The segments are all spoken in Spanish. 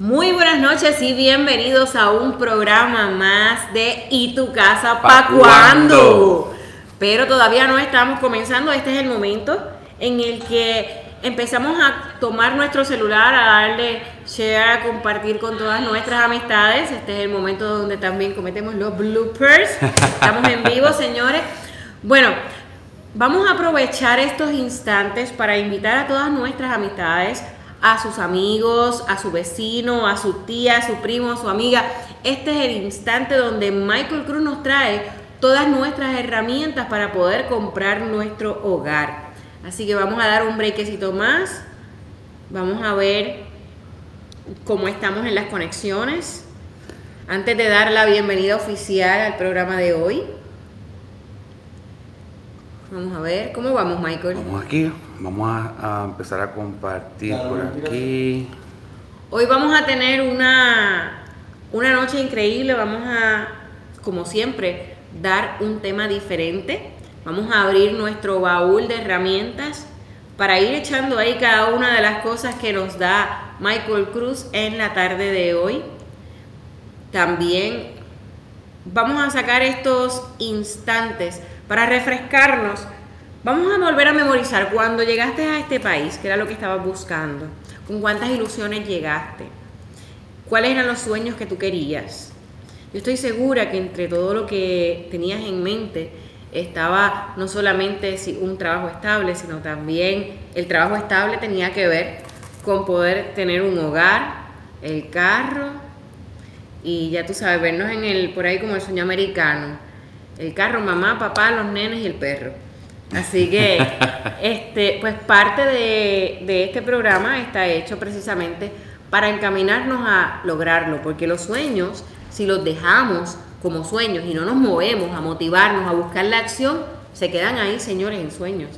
Muy buenas noches y bienvenidos a un programa más de ¿Y tu casa pa' ¿Pa' cuándo? Pero todavía no estamos comenzando, este es el momento en el que empezamos a tomar nuestro celular, a darle share, a compartir con todas nuestras amistades. Este es el momento donde también cometemos los bloopers. Estamos en vivo, señores. Bueno, vamos a aprovechar estos instantes para invitar a todas nuestras amistades, a sus amigos, a su vecino, a su tía, a su primo, a su amiga. Este es el instante donde Michael Cruz nos trae todas nuestras herramientas para poder comprar nuestro hogar. Así que vamos a dar un brequecito más. Vamos a ver cómo estamos en las conexiones. Antes de dar la bienvenida oficial al programa de hoy. Vamos a ver, ¿cómo vamos, Michael? Vamos aquí, vamos a, a empezar a compartir por aquí. Hoy vamos a tener una, una noche increíble, vamos a, como siempre, dar un tema diferente. Vamos a abrir nuestro baúl de herramientas para ir echando ahí cada una de las cosas que nos da Michael Cruz en la tarde de hoy. También vamos a sacar estos instantes para refrescarnos. Vamos a volver a memorizar cuando llegaste a este país, que era lo que estabas buscando, con cuántas ilusiones llegaste, cuáles eran los sueños que tú querías. Yo estoy segura que entre todo lo que tenías en mente estaba no solamente un trabajo estable, sino también el trabajo estable tenía que ver con poder tener un hogar, el carro, y ya tú sabes, vernos en el, por ahí como el sueño americano. El carro, mamá, papá, los nenes y el perro. Así que, este, pues parte de, de este programa está hecho precisamente para encaminarnos a lograrlo, porque los sueños, si los dejamos como sueños y no nos movemos a motivarnos, a buscar la acción, se quedan ahí, señores, en sueños.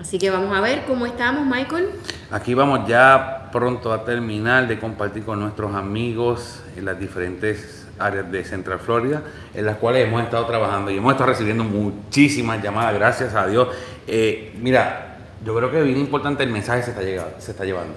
Así que vamos a ver cómo estamos, Michael. Aquí vamos ya pronto a terminar de compartir con nuestros amigos en las diferentes áreas de Central Florida, en las cuales hemos estado trabajando y hemos estado recibiendo muchísimas llamadas, gracias a Dios. Eh, mira, yo creo que bien importante el mensaje se está, llegando, se está llevando.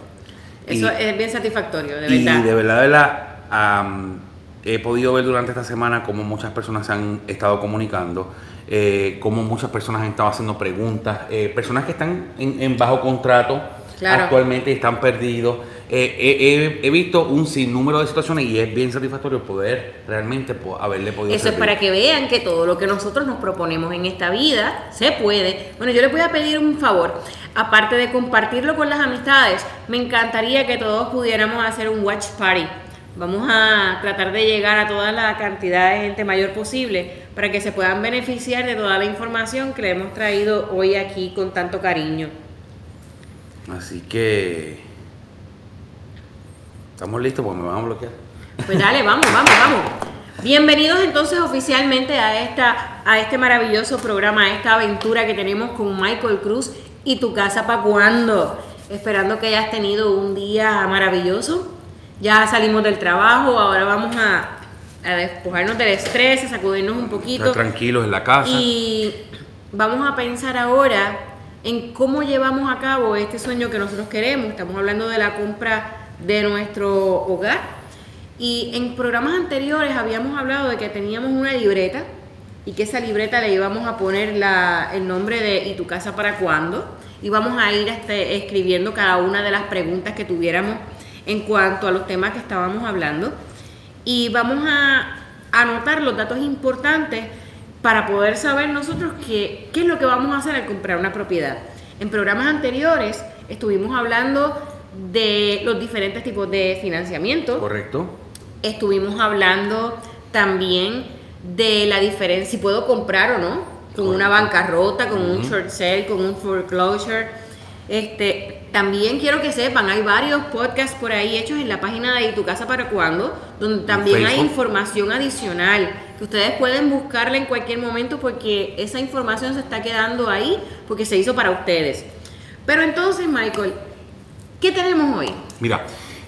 Eso Y- es bien satisfactorio, de y verdad. de verdad, de verdad, am, he podido ver durante esta semana cómo muchas personas se han estado comunicando, eh, cómo muchas personas han estado haciendo preguntas, eh, personas que están en, en bajo contrato Claro. actualmente están perdidos. Eh, he- he, he visto un sinnúmero de situaciones y es bien satisfactorio poder realmente po- haberle podido Eso es para que vean que todo lo que nosotros nos proponemos en esta vida se puede. Bueno, yo les voy a pedir un favor. Aparte de compartirlo con las amistades, me encantaría que todos pudiéramos hacer un watch party. Vamos a tratar de llegar a toda la cantidad de gente mayor posible para que se puedan beneficiar de toda la información que le hemos traído hoy aquí con tanto cariño. Así que estamos listos porque me van a bloquear. Pues dale, vamos, vamos, vamos. Bienvenidos entonces oficialmente a, esta, a este maravilloso programa, a esta aventura que tenemos con Michael Cruz y tu casa para cuando. Esperando que hayas tenido un día maravilloso. Ya salimos del trabajo, ahora vamos a, a despojarnos del estrés, a sacudirnos un poquito. Estar tranquilos en la casa. Y vamos a pensar ahora en cómo llevamos a cabo este sueño que nosotros queremos. Estamos hablando de la compra de nuestro hogar. Y en programas anteriores habíamos hablado de que teníamos una libreta y que esa libreta le íbamos a poner el nombre de ¿Y tu casa para cuándo? Y vamos a ir este, escribiendo cada una de las preguntas que tuviéramos en cuanto a los temas que estábamos hablando. Y vamos a anotar los datos importantes para poder saber nosotros qué, qué es lo que vamos a hacer al comprar una propiedad. En programas anteriores estuvimos hablando de los diferentes tipos de financiamiento. Correcto. Estuvimos hablando también de la diferencia, si puedo comprar o no, con una bancarrota, con un short sale, con un foreclosure. Este, también quiero que sepan, hay varios podcasts por ahí hechos en la página de ¿Y tu casa para cuándo? Donde también hay información adicional ustedes pueden buscarla en cualquier momento porque esa información se está quedando ahí porque se hizo para ustedes. Pero entonces, Michael, ¿qué tenemos hoy? Mira,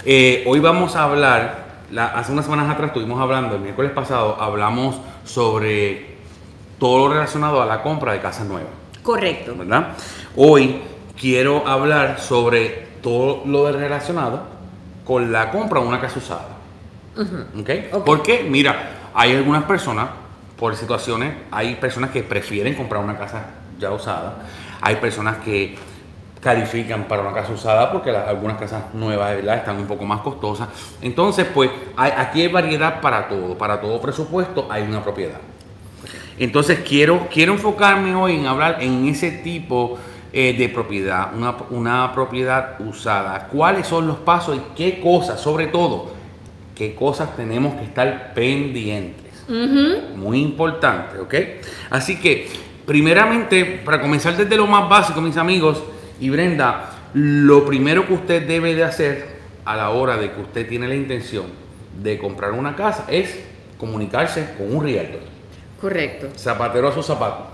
eh, hoy vamos a hablar, la- hace unas semanas atrás estuvimos hablando, el miércoles pasado hablamos sobre todo lo relacionado a la compra de casas nuevas, Correcto. ¿verdad? Hoy quiero hablar sobre todo lo relacionado con la compra de una casa usada. ¿Ok? Ok. Porque, mira, hay algunas personas, por situaciones, hay personas que prefieren comprar una casa ya usada, hay personas que califican para una casa usada porque las- algunas casas nuevas verdad están un poco más costosas. Entonces, pues hay- aquí hay variedad para todo, para todo presupuesto hay una propiedad. Entonces quiero, quiero enfocarme hoy en hablar en ese tipo eh, de propiedad, una, una propiedad usada. ¿Cuáles son los pasos y qué cosas, sobre todo, qué cosas tenemos que estar pendientes? Muy importante, ¿ok? Así que, primeramente, para comenzar desde lo más básico, mis amigos y Brenda, lo primero que usted debe de hacer a la hora de que usted tiene la intención de comprar una casa es comunicarse con un realtor. Correcto. Zapatero a su zapato.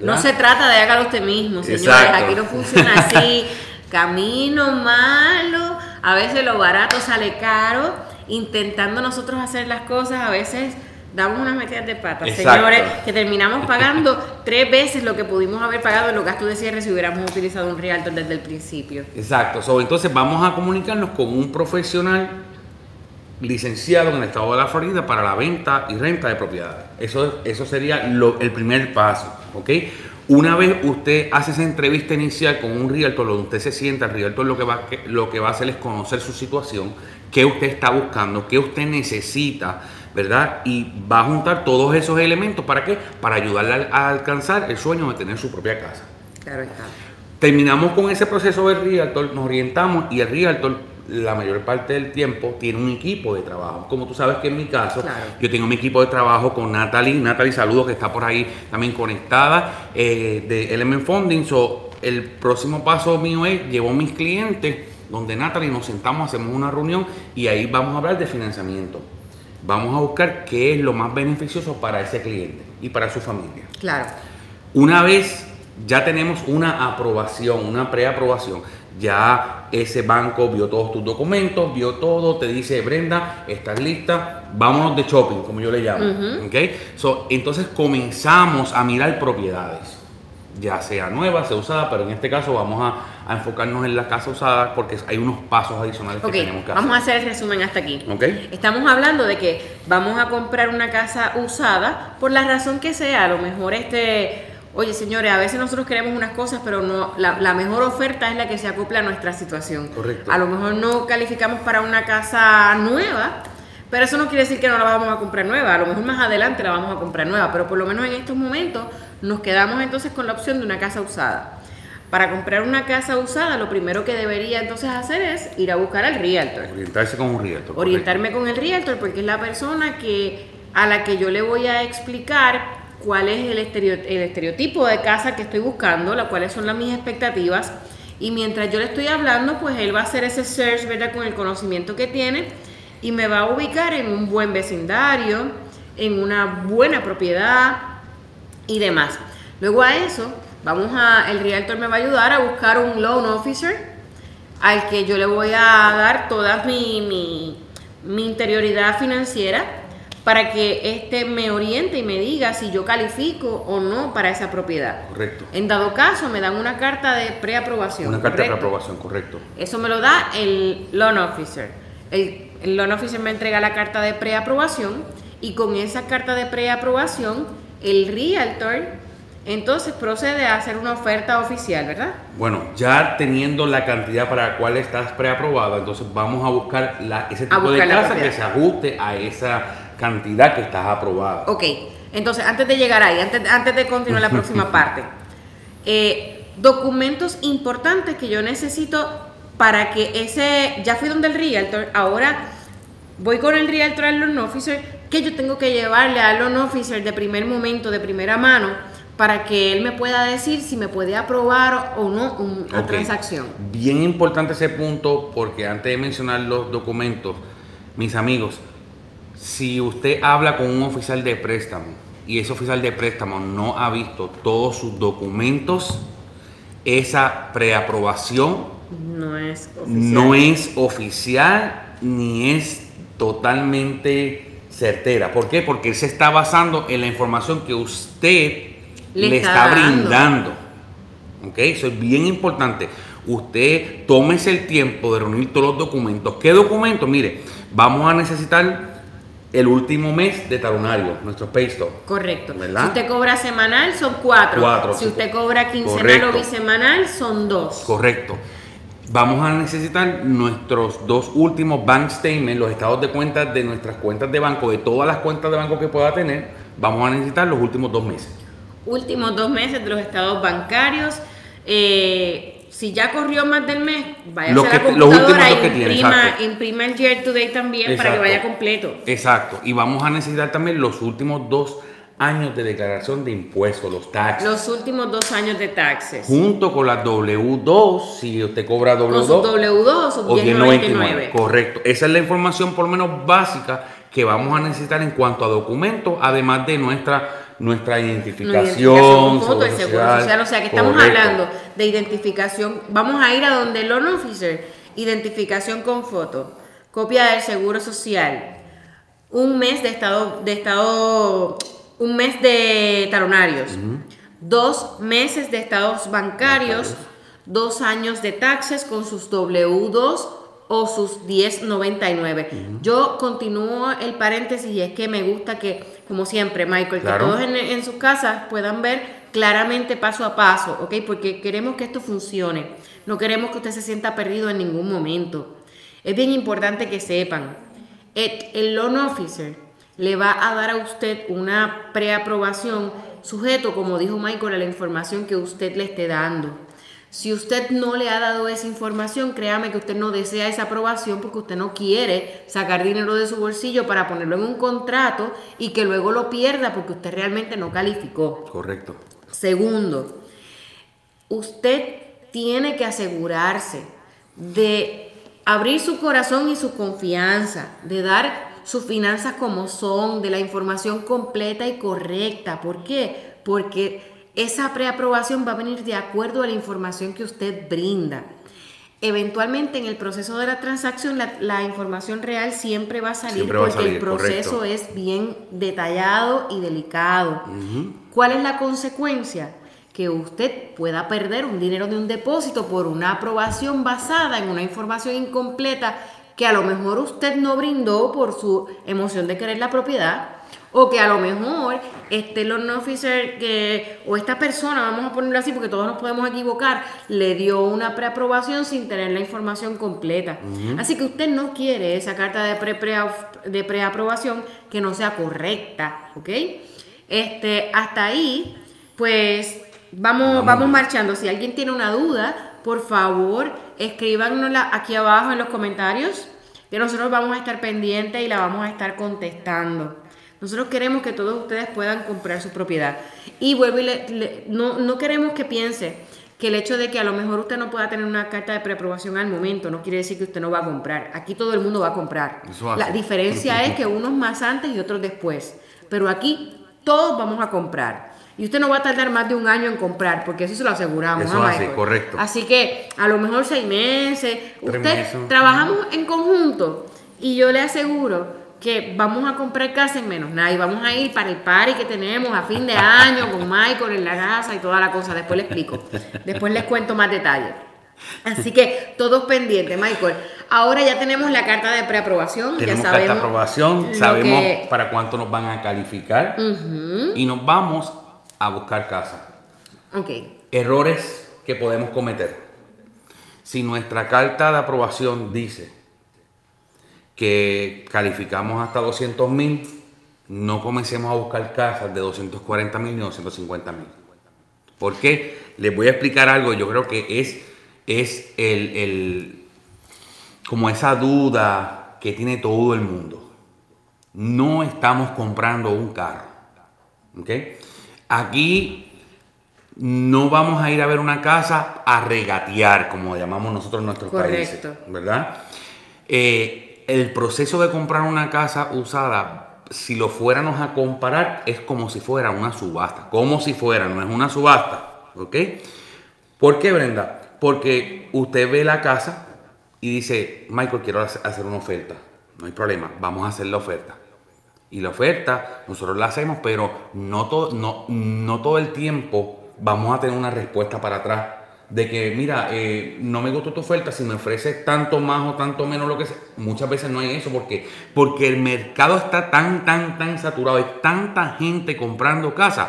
No se trata de hágalo usted mismo, señores. Exacto. Aquí no funciona así. Camino malo, a veces lo barato sale caro. Intentando nosotros hacer las cosas, a veces damos unas metidas de patas, Exacto. señores, que terminamos pagando tres veces lo que pudimos haber pagado en los gastos de cierre si hubiéramos utilizado un realtor desde el principio. Exacto. So, entonces vamos a comunicarnos con un profesional licenciado en el estado de la Florida para la venta y renta de propiedades. Eso, eso sería lo- el primer paso, ¿ok? Una vez usted hace esa entrevista inicial con un realtor, donde usted se sienta, el realtor lo que, va, lo que va a hacer es conocer su situación, qué usted está buscando, qué usted necesita, ¿verdad? Y va a juntar todos esos elementos, ¿para qué? Para ayudarle a, a alcanzar el sueño de tener su propia casa. Claro está. Terminamos con ese proceso del Realtor, nos orientamos y el Realtor la mayor parte del tiempo tiene un equipo de trabajo. Como tú sabes que en mi caso, Claro. yo tengo mi equipo de trabajo con Natalie. Natalie, saludos, que está por ahí también conectada eh, de Element Funding. So, el próximo paso mío es, llevo a mis clientes donde Natalie nos sentamos, hacemos una reunión y ahí vamos a hablar de financiamiento. Vamos a buscar qué es lo más beneficioso para ese cliente y para su familia. Claro. Una vez ya tenemos una aprobación, una preaprobación, ya ese banco vio todos tus documentos, vio todo, te dice, Brenda, estás lista, vámonos de shopping, como yo le llamo. ¿ok? So, entonces comenzamos a mirar propiedades, ya sea nueva, sea usada, pero en este caso vamos a, a enfocarnos en la casa usada porque hay unos pasos adicionales que tenemos que vamos a hacer. hacer el resumen hasta aquí. Estamos hablando de que vamos a comprar una casa usada por la razón que sea. A lo mejor este, oye señores, a veces nosotros queremos unas cosas, pero no, la, la mejor oferta es la que se acopla a nuestra situación. Correcto. A lo mejor no calificamos para una casa nueva, pero eso no quiere decir que no la vamos a comprar nueva. A lo mejor más adelante la vamos a comprar nueva, pero por lo menos en estos momentos nos quedamos entonces con la opción de una casa usada. Para comprar una casa usada, lo primero que debería entonces hacer es ir a buscar al realtor Orientarse con un realtor. correcto. orientarme con el realtor porque es la persona que a la que yo le voy a explicar cuál es el, estereo- el estereotipo de casa que estoy buscando, la, cuáles son las mis expectativas y mientras yo le estoy hablando, pues él va a hacer ese search, ¿verdad? Con el conocimiento que tiene y me va a ubicar en un buen vecindario, en una buena propiedad y demás. Luego a eso, vamos a, el realtor me va a ayudar a buscar un loan officer al que yo le voy a dar toda mi, mi, mi interioridad financiera para que éste me oriente y me diga si yo califico o no para esa propiedad. Correcto. En dado caso, me dan una carta de preaprobación. Una carta de ¿correcto? aprobación, correcto. Eso me lo da el loan officer. El, el loan officer me entrega la carta de preaprobación y con esa carta de preaprobación, el realtor entonces procede a hacer una oferta oficial, ¿verdad? Bueno, ya teniendo la cantidad para la cual estás preaprobada, entonces vamos a buscar la- ese tipo de buscar casa que se ajuste a esa cantidad que estás aprobada. Ok, entonces antes de llegar ahí, antes, antes de continuar la próxima parte, eh, documentos importantes que yo necesito para que ese, ya fui donde el realtor, ahora voy con el realtor al loan officer, que yo tengo que llevarle al loan officer de primer momento, de primera mano, para que él me pueda decir si me puede aprobar o no un- una transacción. Bien importante ese punto porque antes de mencionar los documentos, mis amigos, si usted habla con un oficial de préstamo y ese oficial de préstamo no ha visto todos sus documentos, esa preaprobación No es oficial. no es oficial ni es totalmente certera. ¿Por qué? Porque él se está basando en la información que usted Le le, está está, dando. brindando. ¿Ok? Eso es bien importante. Usted tómese el tiempo de reunir todos los documentos. ¿Qué documentos? Mire, vamos a necesitar el último mes de talonario, nuestro pay stop. Correcto. ¿Verdad? Si usted cobra semanal, son cuatro. Cuatro. Si usted cobra quincenal Correcto. o bisemanal, son dos. Correcto. Vamos a necesitar nuestros dos últimos bank statements, los estados de cuentas de nuestras cuentas de banco, de todas las cuentas de banco que pueda tener. Vamos a necesitar los últimos dos meses. Últimos dos meses de los estados bancarios. Eh, si ya corrió más del mes, vaya Los a la que- los computadora últimos dos que tiene, imprima, imprima el year to date también para que vaya completo. Exacto. Y vamos a necesitar también los últimos dos años de declaración de impuestos, los taxes. Los últimos dos años de taxes. Junto con las W2, si usted cobra Con W2. sus W2 o sus o 1099. 1099. Correcto. Esa es la información por lo menos básica que vamos a necesitar en cuanto a documentos, además de nuestra, nuestra identificación. con foto, el seguro social, o sea que estamos Correcto. hablando de identificación. Vamos a ir a donde el loan officer, identificación con foto, copia del seguro social, un mes de estado, de estado, un mes de talonarios, dos meses de estados bancarios, dos años de taxes con sus W2 o sus 1099. Yo continúo el paréntesis y es que me gusta que, como siempre, Michael, Claro. que todos en, en sus casas puedan ver claramente paso a paso, ¿ok? Porque queremos que esto funcione. No queremos que usted se sienta perdido en ningún momento. Es bien importante que sepan, el, el loan officer le va a dar a usted una preaprobación sujeto, como dijo Michael, a la información que usted le esté dando. Si usted no le ha dado esa información, créame que usted no desea esa aprobación porque usted no quiere sacar dinero de su bolsillo para ponerlo en un contrato y que luego lo pierda porque usted realmente no calificó. Correcto. Segundo, usted tiene que asegurarse de abrir su corazón y su confianza, de dar sus finanzas como son, de la información completa y correcta. ¿Por qué? Porque esa preaprobación va a venir de acuerdo a la información que usted brinda. Eventualmente en el proceso de la transacción la, la información real siempre va a salir Siempre va a porque el proceso correcto. es bien detallado y delicado. ¿Cuál es la consecuencia? Que usted pueda perder un dinero de un depósito por una aprobación basada en una información incompleta que a lo mejor usted no brindó por su emoción de querer la propiedad o que a lo mejor este loan officer que o esta persona, vamos a ponerlo así porque todos nos podemos equivocar, le dio una preaprobación sin tener la información completa. Así que usted no quiere esa carta de pre, pre- de preaprobación que no sea correcta, ¿ok? Este, hasta ahí, pues vamos, vamos marchando. Si alguien tiene una duda, por favor, escríbanosla aquí abajo en los comentarios, que nosotros vamos a estar pendientes y la vamos a estar contestando. Nosotros queremos que todos ustedes puedan comprar su propiedad. Y vuelvo y le- le- no, no queremos que piense que el hecho de que a lo mejor usted no pueda tener una carta de preaprobación al momento no quiere decir que usted no va a comprar. Aquí todo el mundo va a comprar. La diferencia es que unos más antes y otros después. Pero aquí todos vamos a comprar. Y usted no va a tardar más de un año en comprar, porque eso se lo aseguramos. Eso ¿no, hace, correcto. Así que a lo mejor seis meses. Usted trabajamos en conjunto y yo le aseguro que vamos a comprar casa en menos nada y vamos a ir para el party que tenemos a fin de año con Michael en la casa y toda la cosa. Después le explico. Después les cuento más detalles. Así que todos pendientes, Michael. Ahora ya tenemos la carta de preaprobación. Tenemos ya carta de sabemos aprobación, sabemos que- para cuánto nos van a calificar y nos vamos a buscar casa. Ok. Errores que podemos cometer. Si nuestra carta de aprobación dice que calificamos hasta 200 mil, no comencemos a buscar casas de 240 mil ni 250 mil. ¿Por qué? Les voy a explicar algo, yo creo que es, es el, el- como esa duda que tiene todo el mundo. No estamos comprando un carro. ¿ok? Aquí no vamos a ir a ver una casa a regatear, como llamamos nosotros en nuestros Correcto. países, ¿verdad? Eh, el proceso de comprar una casa usada, si lo fuéramos a comparar, es como si fuera una subasta, como si fuera, no es una subasta, ¿ok? ¿Por qué, Brenda? Porque usted ve la casa y dice, Michael, quiero hace- hacer una oferta. No hay problema, vamos a hacer la oferta. Y la oferta nosotros la hacemos, pero no no, no todo el tiempo vamos a tener una respuesta para atrás de que, mira, eh, no me gustó tu oferta, si me ofreces tanto más o tanto menos, lo que sea. Muchas veces no hay eso, porque Porque el mercado está tan, tan, tan saturado, hay tanta gente comprando casas,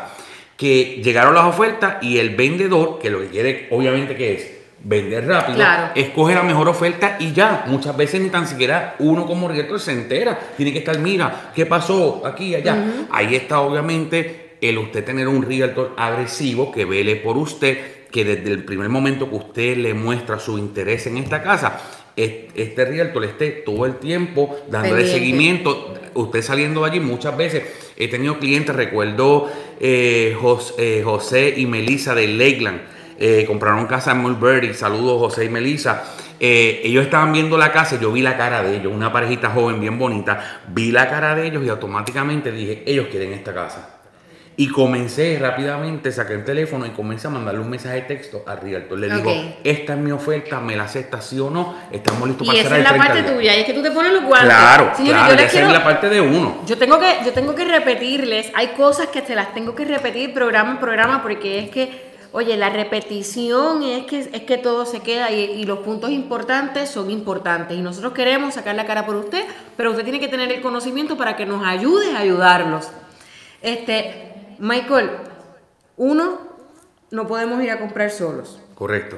que llegaron las ofertas y el vendedor, que lo que quiere, obviamente, que es vender rápido, escoge la mejor oferta y ya. Muchas veces ni tan siquiera uno como realtor se entera. Tiene que estar, mira, ¿qué pasó aquí, allá? Ahí está, obviamente, el usted tener un realtor agresivo que vele por usted que desde el primer momento que usted le muestra su interés en esta casa, este realtor le esté todo el tiempo dándole seguimiento. Usted saliendo de allí muchas veces, he tenido clientes, recuerdo eh, eh, José, y Melissa de Lakeland, eh, compraron casa en Mulberry, saludos José y Melissa. ellos estaban viendo la casa y yo vi la cara de ellos, una parejita joven bien bonita, vi la cara de ellos y automáticamente dije, ellos quieren esta casa. Y comencé rápidamente, saqué el teléfono y comencé a mandarle un mensaje de texto a Realtor. Le digo, esta es mi oferta, me la acepta sí o no, estamos listos para hacer el Y esa es la parte tuya, y es que tú te pones los guantes. Claro, claro, esa es la parte de uno. Yo tengo, que, yo tengo que repetirles, hay cosas que te las tengo que repetir programa en programa porque es que, oye, la repetición es que, es que todo se queda y, y los puntos importantes son importantes. Y nosotros queremos sacar la cara por usted, pero usted tiene que tener el conocimiento para que nos ayude a ayudarlos. Este, Michael, uno, no podemos ir a comprar solos. Correcto.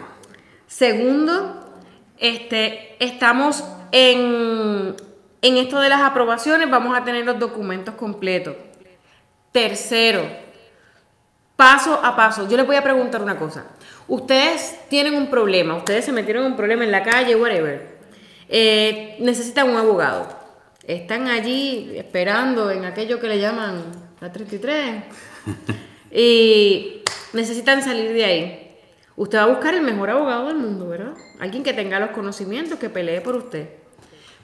Segundo, este, estamos en, en esto de las aprobaciones, vamos a tener los documentos completos. Tercero, paso a paso, yo les voy a preguntar una cosa. Ustedes tienen un problema, ustedes se metieron en un problema en la calle, whatever. Eh, necesitan un abogado. Están allí esperando en aquello que le llaman la 33. y necesitan salir de ahí. Usted va a buscar el mejor abogado del mundo, ¿verdad? Alguien que tenga los conocimientos, que pelee por usted.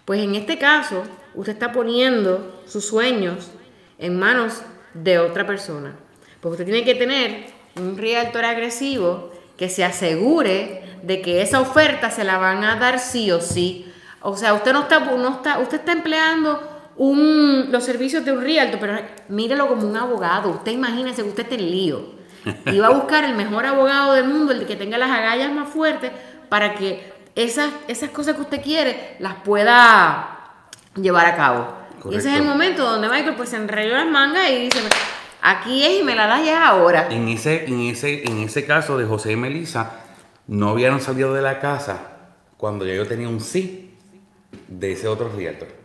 Pues en este caso, usted está poniendo sus sueños en manos de otra persona. Pues usted tiene que tener un realtor agresivo que se asegure de que esa oferta se la van a dar sí o sí. O sea, usted no está, no está, usted está empleando un, los servicios de un realtor, pero mírelo como un abogado. Usted imagínese que usted está en lío. Y va a buscar el mejor abogado del mundo, el que tenga las agallas más fuertes, para que esas, esas cosas que usted quiere las pueda llevar a cabo. Y ese es el momento donde Michael pues se enrelló las mangas y dice, aquí es y me la das ya ahora. En ese, en ese, en ese caso de José y Melissa, no habían salido de la casa cuando ya yo tenía un sí de ese otro realtor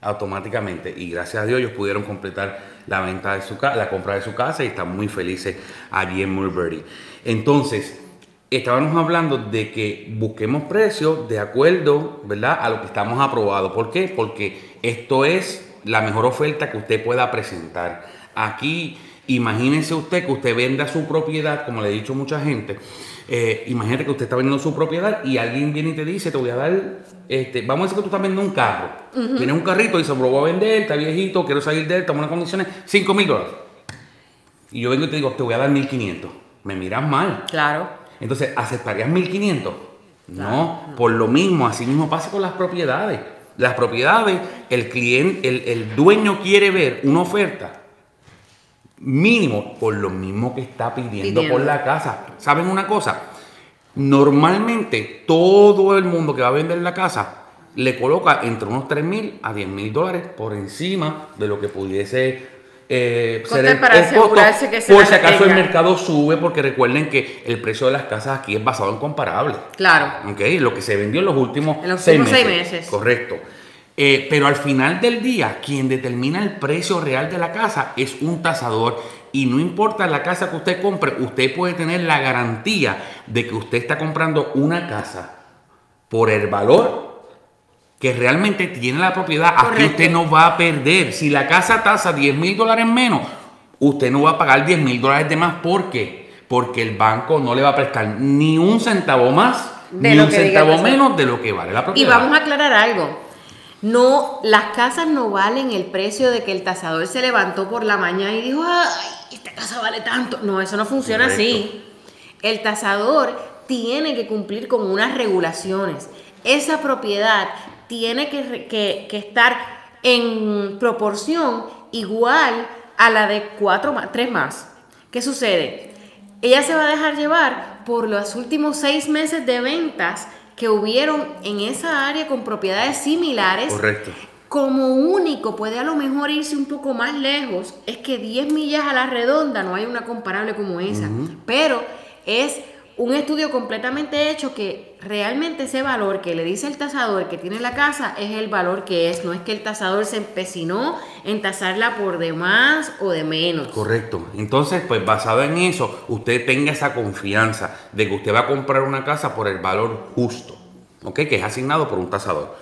automáticamente y gracias a Dios ellos pudieron completar la venta de su la compra de su casa y están muy felices allí en Mulberry. Entonces, estábamos hablando de que busquemos precios de acuerdo, ¿verdad? A lo que estamos aprobados. ¿Por qué? Porque esto es la mejor oferta que usted pueda presentar. Aquí, imagínese usted que usted venda su propiedad, como le he dicho mucha gente, eh, imagínate que usted está vendiendo su propiedad y alguien viene y te dice, te voy a dar, este, vamos a decir que tú estás vendiendo un carro. Tienes un carrito y se lo voy a vender, está viejito, quiero salir de él, estamos en condiciones, 5 mil dólares. Y yo vengo y te digo, te voy a dar 1500. Me miras mal. Claro. Entonces, ¿aceptarías 1500? no, por lo mismo, así mismo pasa con las propiedades. Las propiedades, el cliente, el, el dueño quiere ver una oferta mínimo por lo mismo que está pidiendo, por la casa. ¿Saben una cosa? Normalmente todo el mundo que va a vender la casa le coloca entre unos 3 mil a 10 mil dólares por encima de lo que pudiese eh, ser el, para asegurarse que se Por si acaso el mercado sube, porque recuerden que el precio de las casas aquí es basado en comparables. Claro. Okay, lo que se vendió en los últimos, en los seis, seis meses. Correcto. Eh, pero al final del día, quien determina el precio real de la casa es un tasador. Y no importa la casa que usted compre, usted puede tener la garantía de que usted está comprando una casa por el valor que realmente tiene la propiedad. Aquí usted no va a perder. Si la casa tasa 10 mil dólares menos, usted no va a pagar 10 mil dólares de más. ¿Por qué? Porque el banco no le va a prestar ni un centavo más, ni un centavo menos de lo que vale la propiedad. Y vamos a aclarar algo. No, las casas no valen el precio de que el tasador se levantó por la mañana y dijo, ay, esta casa vale tanto. No, eso no funciona así. El tasador tiene que cumplir con unas regulaciones. Esa propiedad tiene que, estar en proporción igual a la de cuatro más, tres más. ¿Qué sucede? Ella se va a dejar llevar por los últimos seis meses de ventas que hubieron en esa área con propiedades similares. Correcto. Como único puede a lo mejor irse un poco más lejos, es que 10 millas a la redonda no hay una comparable como esa, pero es un estudio completamente hecho que realmente ese valor que le dice el tasador que tiene la casa es el valor que es, no es que el tasador se empecinó en tasarla por de más o de menos. Correcto. Entonces, pues basado en eso, usted tenga esa confianza de que usted va a comprar una casa por el valor justo, ¿ok? Que es asignado por un tasador.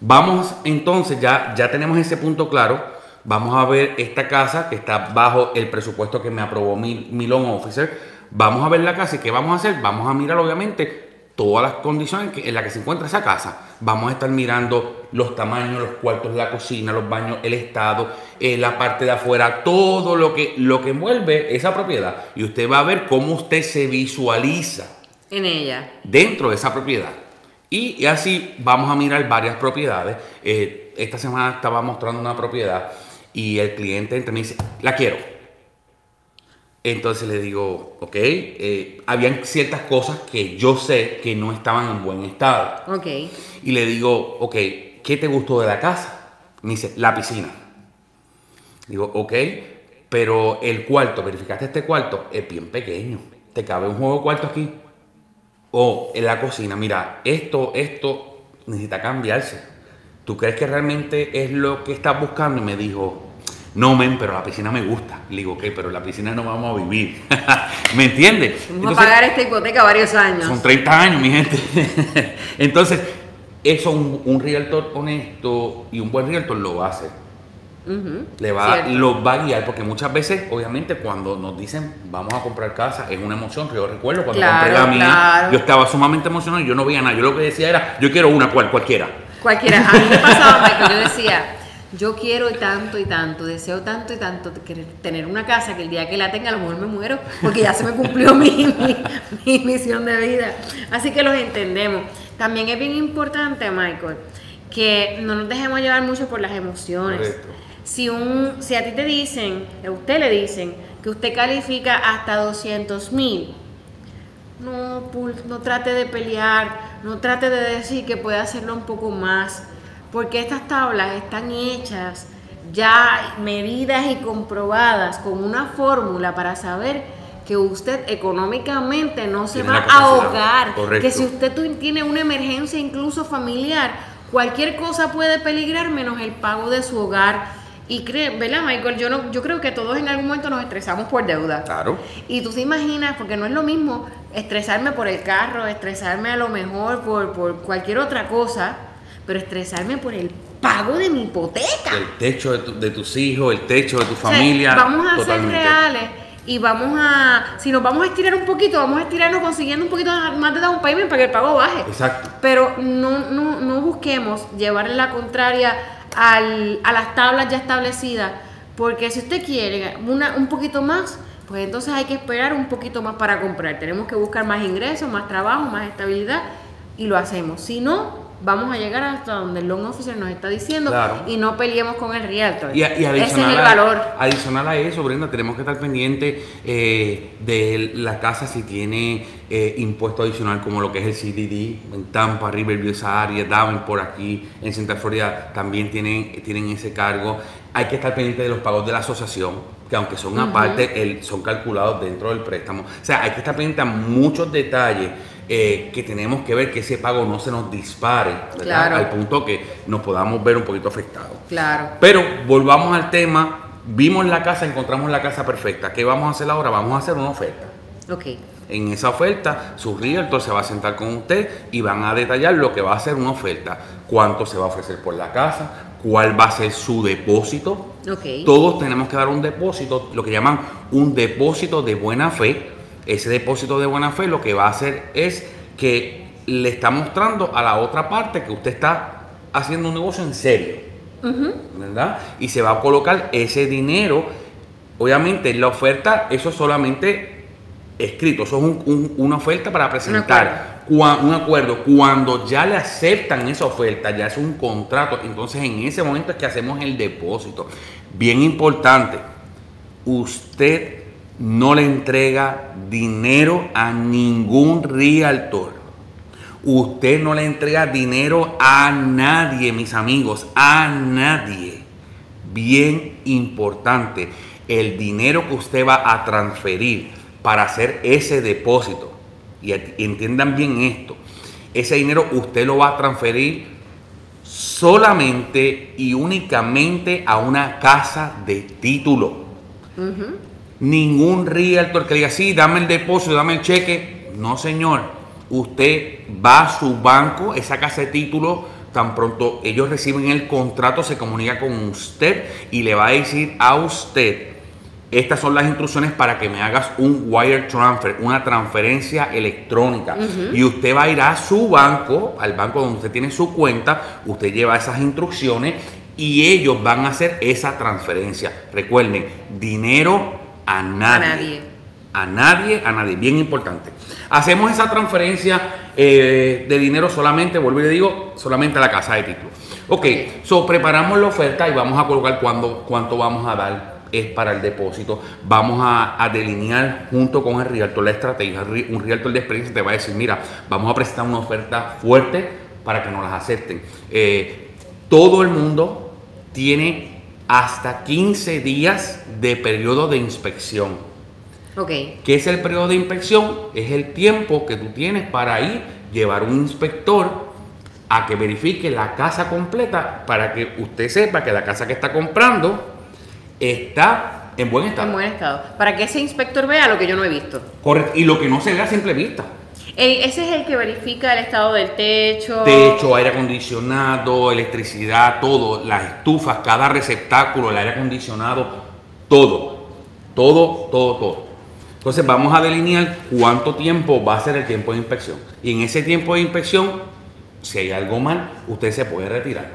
Vamos entonces, ya, ya tenemos ese punto claro. Vamos a ver esta casa que está bajo el presupuesto que me aprobó mi, mi officer. Vamos a ver la casa y ¿qué vamos a hacer? Vamos a mirar obviamente todas las condiciones en las que se encuentra esa casa. Vamos a estar mirando los tamaños, los cuartos, la cocina, los baños, el estado, eh, la parte de afuera, todo lo que, lo que envuelve esa propiedad. Y usted va a ver cómo usted se visualiza en ella. Dentro de esa propiedad. Y, así vamos a mirar varias propiedades. Eh, esta semana estaba mostrando una propiedad y el cliente entra y me dice, la quiero. Entonces le digo, ok, eh, habían ciertas cosas que yo sé que no estaban en buen estado. Ok. Y le digo, ok, ¿qué te gustó de la casa? Me dice, la piscina. Digo, ok, pero el cuarto, verificaste este cuarto, es bien pequeño. ¿Te cabe un juego de cuarto aquí? o en la cocina, mira, esto, esto necesita cambiarse. ¿Tú crees que realmente es lo que estás buscando? Y me dijo, no, men, pero la piscina me gusta. Le digo, ok, pero la piscina no vamos a vivir. ¿Me entiendes? Vamos a pagar esta hipoteca varios años. Son 30 años, mi gente. Entonces, eso un, un realtor honesto y un buen realtor lo hace le va, lo va a guiar, porque muchas veces, obviamente, cuando nos dicen vamos a comprar casa, es una emoción que yo recuerdo cuando compré la mía, yo estaba sumamente emocionado y yo no veía nada. Yo lo que decía era, yo quiero una cual, cualquiera. Cualquiera. A mí me pasaba, Michael, yo decía, yo quiero tanto y tanto, deseo tanto y tanto tener una casa que el día que la tenga a lo mejor me muero, porque ya se me cumplió mi, mi, misión de vida. Así que los entendemos. También es bien importante, Michael, que no nos dejemos llevar mucho por las emociones. Si, un, si a ti te dicen, a usted le dicen que usted califica hasta 200 mil, no, no trate de pelear, no trate de decir que puede hacerlo un poco más, porque estas tablas están hechas ya medidas y comprobadas con una fórmula para saber que usted económicamente no se va a ahogar, que si usted tiene una emergencia incluso familiar, cualquier cosa puede peligrar menos el pago de su hogar y cree, ¿verdad, Michael? Yo, no, yo creo que todos en algún momento nos estresamos por deuda. Claro. Y tú te imaginas, porque no es lo mismo estresarme por el carro, estresarme a lo mejor por, por cualquier otra cosa, pero estresarme por el pago de mi hipoteca. El techo de, tus hijos, el techo de tu familia. vamos a ser reales y vamos a, si nos vamos a estirar un poquito, vamos a estirarnos consiguiendo un poquito más de down payment para que el pago baje. Exacto. Pero no, no, no busquemos llevarle la contraria al, a las tablas ya establecidas, porque si usted quiere una, un poquito más, pues entonces hay que esperar un poquito más para comprar. Tenemos que buscar más ingresos, más trabajo, más estabilidad y lo hacemos. Si no, vamos a llegar hasta donde el loan officer nos está diciendo y no peleemos con el realtor. Y, Ese es el valor. adicional a eso, Brenda, tenemos que estar pendientes eh, de la casa si tiene eh, impuesto adicional como lo que es el CDD en Tampa, Riverview, esa área, por aquí, en Central Florida también tienen, tienen ese cargo. Hay que estar pendiente de los pagos de la asociación, que aunque son aparte, el, son calculados dentro del préstamo. O sea, hay que estar pendiente a muchos detalles eh, que tenemos que ver que ese pago no se nos dispare, Al punto que nos podamos ver un poquito afectados. Claro. Pero volvamos al tema. Vimos la casa, encontramos la casa perfecta. ¿Qué vamos a hacer ahora? Vamos a hacer una oferta. Ok. En esa oferta, su realtor se va a sentar con usted y van a detallar lo que va a ser una oferta. Cuánto se va a ofrecer por la casa, cuál va a ser su depósito. Okay. Todos tenemos que dar un depósito, lo que llaman un depósito de buena fe ese depósito de buena fe lo que va a hacer es que le está mostrando a la otra parte que usted está haciendo un negocio en serio. ¿Verdad? Y se va a colocar ese dinero. Obviamente, la oferta, eso es solamente escrito, eso es una oferta para presentar un un acuerdo. Cuando ya le aceptan esa oferta, ya es un contrato, entonces en ese momento es que hacemos el depósito. Bien importante, usted no le entrega dinero a ningún realtor. Usted no le entrega dinero a nadie, mis amigos, a nadie. Bien importante, el dinero que usted va a transferir para hacer ese depósito, y entiendan bien esto, ese dinero usted lo va a transferir solamente y únicamente a una casa de título. Ningún realtor que diga, sí, dame el depósito, dame el cheque. No, señor. Usted va a su banco, esa casa de título, tan pronto ellos reciben el contrato, se comunica con usted y le va a decir a usted estas son las instrucciones para que me hagas un wire transfer, una transferencia electrónica. Y usted va a ir a su banco, al banco donde usted tiene su cuenta, usted lleva esas instrucciones y ellos van a hacer esa transferencia. Recuerden, dinero a nadie. A nadie. A nadie, bien importante. Hacemos esa transferencia eh, de dinero solamente, vuelvo y le digo, solamente a la casa de título. Ok, so preparamos la oferta y vamos a colocar cuándo, cuánto vamos a dar es para el depósito. Vamos a, delinear junto con el realtor la estrategia. Un realtor de experiencia te va a decir, mira, vamos a prestar una oferta fuerte para que nos las acepten. Eh, todo el mundo tiene hasta 15 días de periodo de inspección. Okay. ¿Qué es el periodo de inspección? Es el tiempo que tú tienes para ir, llevar un inspector a que verifique la casa completa para que usted sepa que la casa que está comprando está en buen estado. En buen estado. Para que ese inspector vea lo que yo no he visto. Correcto. Y lo que no se ve a simple vista. Ese es el que verifica el estado del techo. Techo, aire acondicionado, electricidad, todo, las estufas, cada receptáculo, el aire acondicionado, todo. Todo, todo, todo. Entonces vamos a delinear cuánto tiempo va a ser el tiempo de inspección. Y en ese tiempo de inspección, si hay algo mal, usted se puede retirar.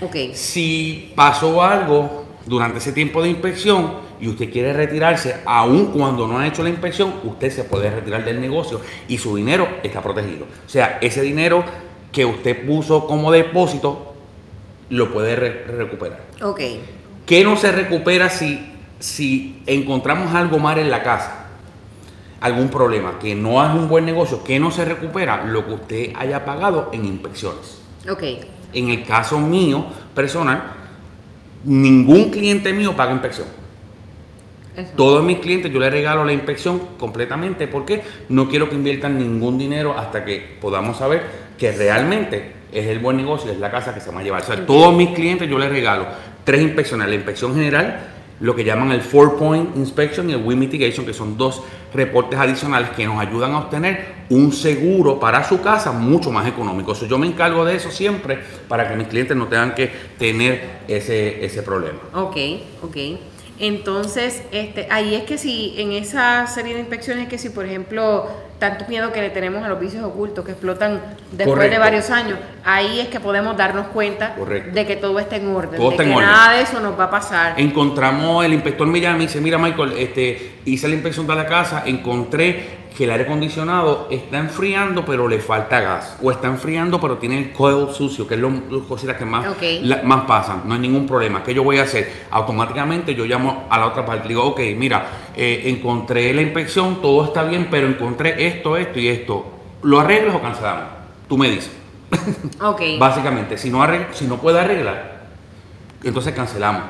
Ok. Si pasó algo durante ese tiempo de inspección y usted quiere retirarse, aun cuando no ha hecho la inspección, usted se puede retirar del negocio y su dinero está protegido. O sea, ese dinero que usted puso como depósito lo puede recuperar. Ok. ¿Qué no se recupera si, si encontramos algo mal en la casa? algún problema, que no es un buen negocio, ¿qué no se recupera? Lo que usted haya pagado en inspecciones. Ok. En el caso mío personal, ningún cliente mío paga inspección. Todos mis clientes yo les regalo la inspección completamente porque no quiero que inviertan ningún dinero hasta que podamos saber que realmente es el buen negocio, es la casa que se va a llevar. O sea, todos mis clientes yo les regalo tres inspecciones, la inspección general, lo que llaman el Four Point Inspection y el Wind Mitigation, que son dos reportes adicionales que nos ayudan a obtener un seguro para su casa mucho más económico. yo me encargo de eso siempre para que mis clientes no tengan que tener ese, ese problema. Ok, ok. Entonces, este, ahí es que si en esa serie de inspecciones, que si por ejemplo tanto miedo que le tenemos a los vicios ocultos que explotan después de varios años, ahí es que podemos darnos cuenta de que todo está en orden, de que nada de eso nos va a pasar. Encontramos, el inspector me llama y dice, mira Michael, este, hice la inspección de la casa, encontré que el aire acondicionado está enfriando pero le falta gas. O está enfriando pero tiene el coil sucio que es lo, cositas que más, más pasan. No hay ningún problema. ¿qué yo voy a hacer? automáticamente yo llamo a la otra parte digo ok mira eh, encontré la inspección todo está bien pero encontré esto esto y esto. ¿lo arreglas o cancelamos? tú me dices. Ok. Básicamente si no, si no puede arreglar entonces cancelamos.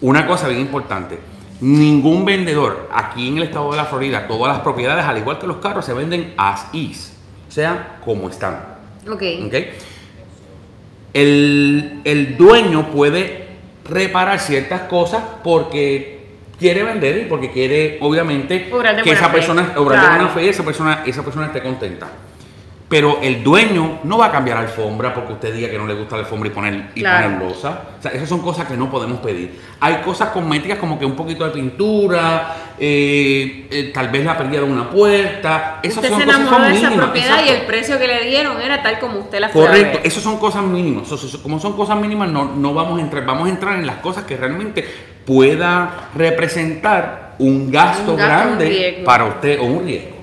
Una cosa bien importante Ningún vendedor aquí en el estado de la Florida, todas las propiedades, al igual que los carros, se venden as is, o sea, como están. Ok. okay? El, el, dueño puede reparar ciertas cosas porque quiere vender y porque quiere, obviamente, que esa persona, obrar de esa persona, esa persona esté contenta. Pero el dueño no va a cambiar alfombra porque usted diga que no le gusta la alfombra y poner, y poner losa. O sea, esas son cosas que no podemos pedir. Hay cosas cosméticas como que un poquito de pintura, eh, eh, tal vez la pérdida de una puerta. Esas usted son se enamoró de esa propiedad y el precio que le dieron era tal como usted la fue Correcto, esas son cosas mínimas. como son cosas mínimas, no, no vamos a entrar. Vamos a entrar en las cosas que realmente pueda representar un gasto, grande para usted o un riesgo.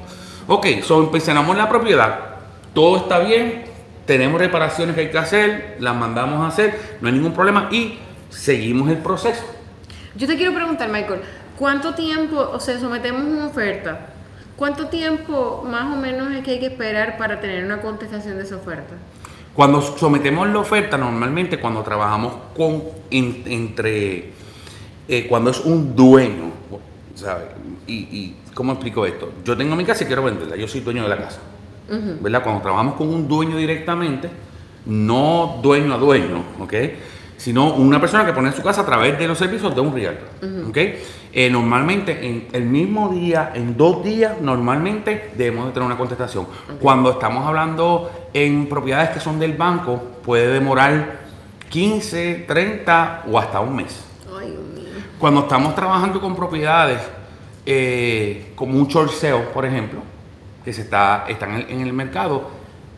Ok, so empezamos en la propiedad todo está bien, tenemos reparaciones que hay que hacer, las mandamos a hacer, no hay ningún problema y seguimos el proceso. Yo te quiero preguntar, Michael, ¿Cuánto tiempo, o sea, sometemos una oferta? ¿Cuánto tiempo más o menos es que hay que esperar para tener una contestación de esa oferta? Cuando sometemos la oferta, normalmente cuando trabajamos con en- entre eh, cuando es un dueño, ¿sabes? Y, y ¿cómo explico esto? Yo tengo mi casa y quiero venderla, yo soy dueño de la casa. ¿Verdad? Cuando trabajamos con un dueño directamente, no dueño a dueño, ¿ok? Sino una persona que pone su casa a través de los servicios de un realtor, ¿ok? Eh, normalmente en el mismo día, en dos días, normalmente debemos de tener una contestación. Cuando estamos hablando en propiedades que son del banco, puede demorar 15, 30 o hasta un mes. Ay, Dios mío. Cuando estamos trabajando con propiedades eh, como un short sale, por ejemplo, que se está, están en, el mercado,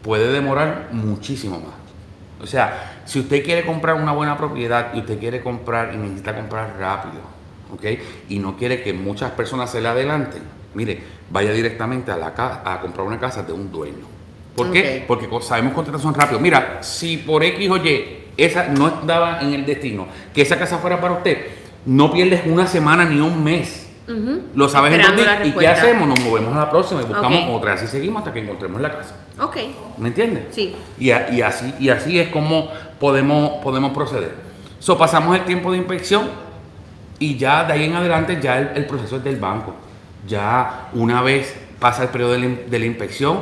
puede demorar muchísimo más. O sea, si usted quiere comprar una buena propiedad y usted quiere comprar y necesita comprar rápido, ¿ok? Y no quiere que muchas personas se le adelanten, mire, vaya directamente a, la ca- a comprar una casa de un dueño. ¿Por qué? Porque sabemos contratación rápido. Mira, si por X o Y esa no estaba en el destino, que esa casa fuera para usted, no pierdes una semana ni un mes. Lo sabes en Esperando la ¿Y qué hacemos? Nos movemos a la próxima y buscamos otra. Así seguimos hasta que encontremos la casa. Ok, ¿Me entiendes? Sí. Y, a- y así, y así es como podemos, podemos proceder. So, pasamos el tiempo de inspección y ya de ahí en adelante ya el, el proceso es del banco. Ya una vez pasa el periodo de la, in- de la inspección,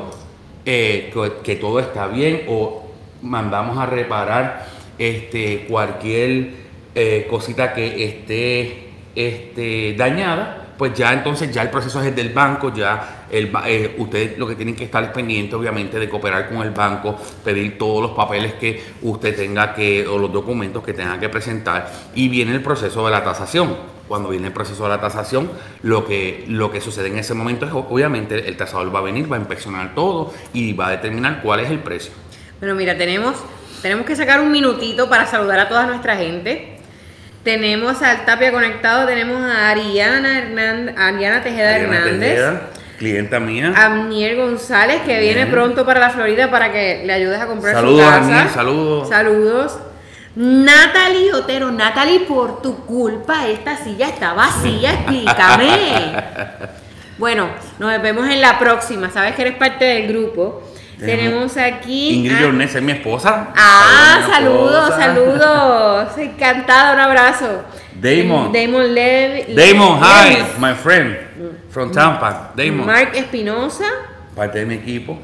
eh, que, que todo está bien o mandamos a reparar este, cualquier eh, cosita que esté este, dañada, pues ya entonces ya el proceso es el del banco, ya el, eh, ustedes lo que tienen que estar es pendiente obviamente de cooperar con el banco, pedir todos los papeles que usted tenga que, o los documentos que tenga que presentar y viene el proceso de la tasación. Cuando viene el proceso de la tasación, lo que, lo que sucede en ese momento es obviamente el tasador va a venir, va a inspeccionar todo y va a determinar cuál es el precio. Bueno, mira, tenemos, tenemos que sacar un minutito para saludar a toda nuestra gente. Tenemos al Tapia conectado, tenemos a Ariana Hernández, Ariana Tejeda Hernández, Tejeda, clienta mía. a Amnier González, que viene pronto para la Florida para que le ayudes a comprar Saludos, su casa. Amnier, saludos. Saludos. Natalie Otero, Natalie, por tu culpa esta silla está vacía, explícame. bueno, nos vemos en la próxima. Sabes que eres parte del grupo. Tenemos Tenemos aquí. Ingrid Ornés es mi esposa. Ah, Saludos, saludos, esposa. saludos. Encantada, un abrazo. Damon. Damon Lev. Damon, hi, my friend from Tampa. Damon, Mark Espinosa. parte de mi equipo.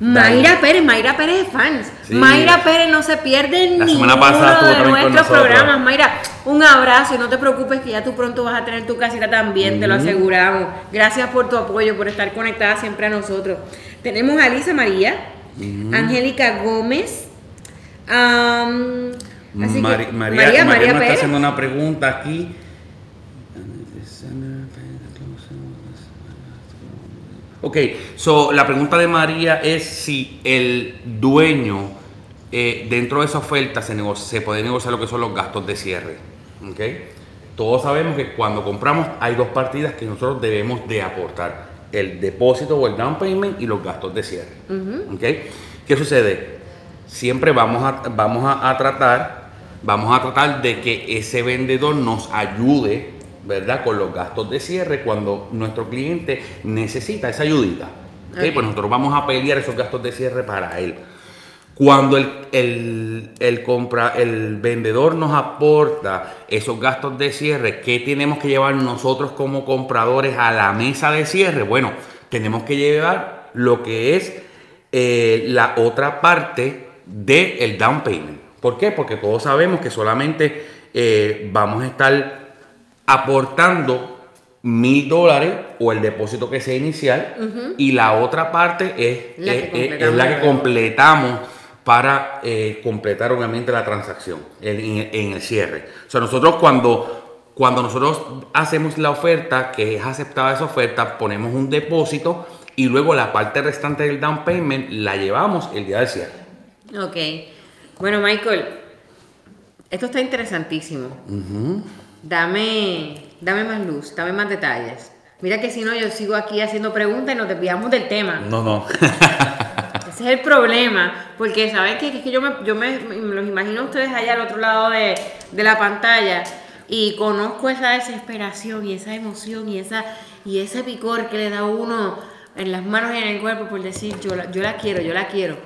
Mayra Pérez, Mayra Pérez es fans. Sí. Mayra Pérez no se pierde La ninguno pasada de nuestros programas. Mayra, un abrazo y no te preocupes que ya tú pronto vas a tener tu casita también, te lo aseguramos. Gracias por tu apoyo, por estar conectada siempre a nosotros. Tenemos a Lisa María, Angélica Gómez, así que- María, María, María María está haciendo una pregunta aquí. Ok, so la pregunta de María es si el dueño eh, dentro de esa oferta se, se puede negociar lo que son los gastos de cierre. Ok, todos sabemos que cuando compramos hay dos partidas que nosotros debemos de aportar: el depósito o el down payment y los gastos de cierre. Ok, ¿qué sucede? Siempre vamos a, vamos a, a tratar, vamos a tratar de que ese vendedor nos ayude, ¿verdad? Con los gastos de cierre cuando nuestro cliente necesita esa ayudita. Pues nosotros vamos a pelear esos gastos de cierre para él. Cuando el, el- el compra, el vendedor nos aporta esos gastos de cierre, ¿qué tenemos que llevar nosotros como compradores a la mesa de cierre? Bueno, tenemos que llevar lo que es eh, la otra parte del down payment. ¿Por qué? Porque todos sabemos que solamente eh, vamos a estar aportando mil dólares o el depósito que sea inicial y la otra parte es La que es- es- es completamos la que completamos para eh, completar obviamente la transacción en, en- en el cierre. O sea, nosotros cuando, cuando nosotros hacemos la oferta, que es aceptada esa oferta, ponemos un depósito y luego la parte restante del down payment la llevamos el día del cierre. Ok. Bueno, Michael, esto está interesantísimo. Dame, dame más luz, dame más detalles. Mira que si no, yo sigo aquí haciendo preguntas y nos desviamos del tema. No, no. Ese es el problema, porque ¿sabes qué? Que es que yo me, yo me, me los imagino a ustedes allá al otro lado de, de la pantalla Y conozco esa desesperación y esa emoción y, esa, y ese picor que le da uno en las manos y en el cuerpo por decir, yo la, yo la quiero, yo la quiero.